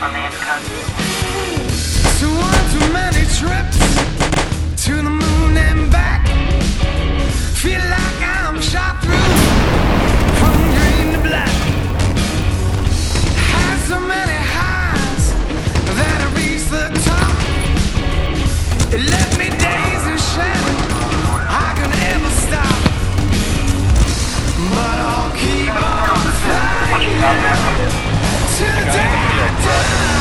I'm in the country. To the dead!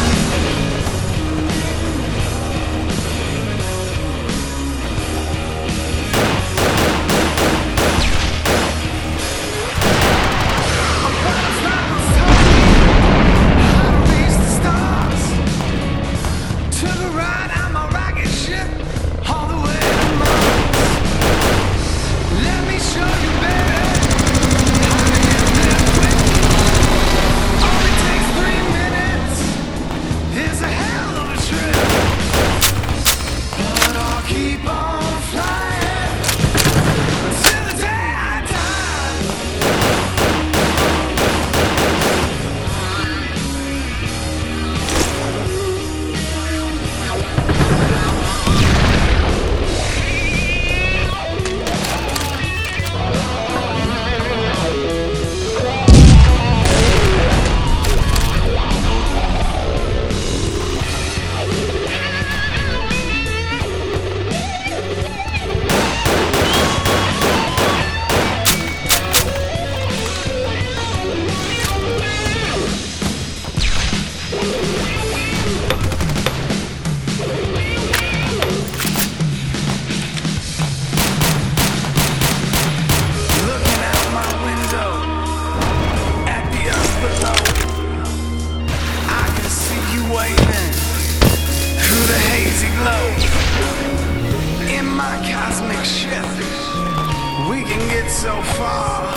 glow. In my cosmic ship, we can get so far.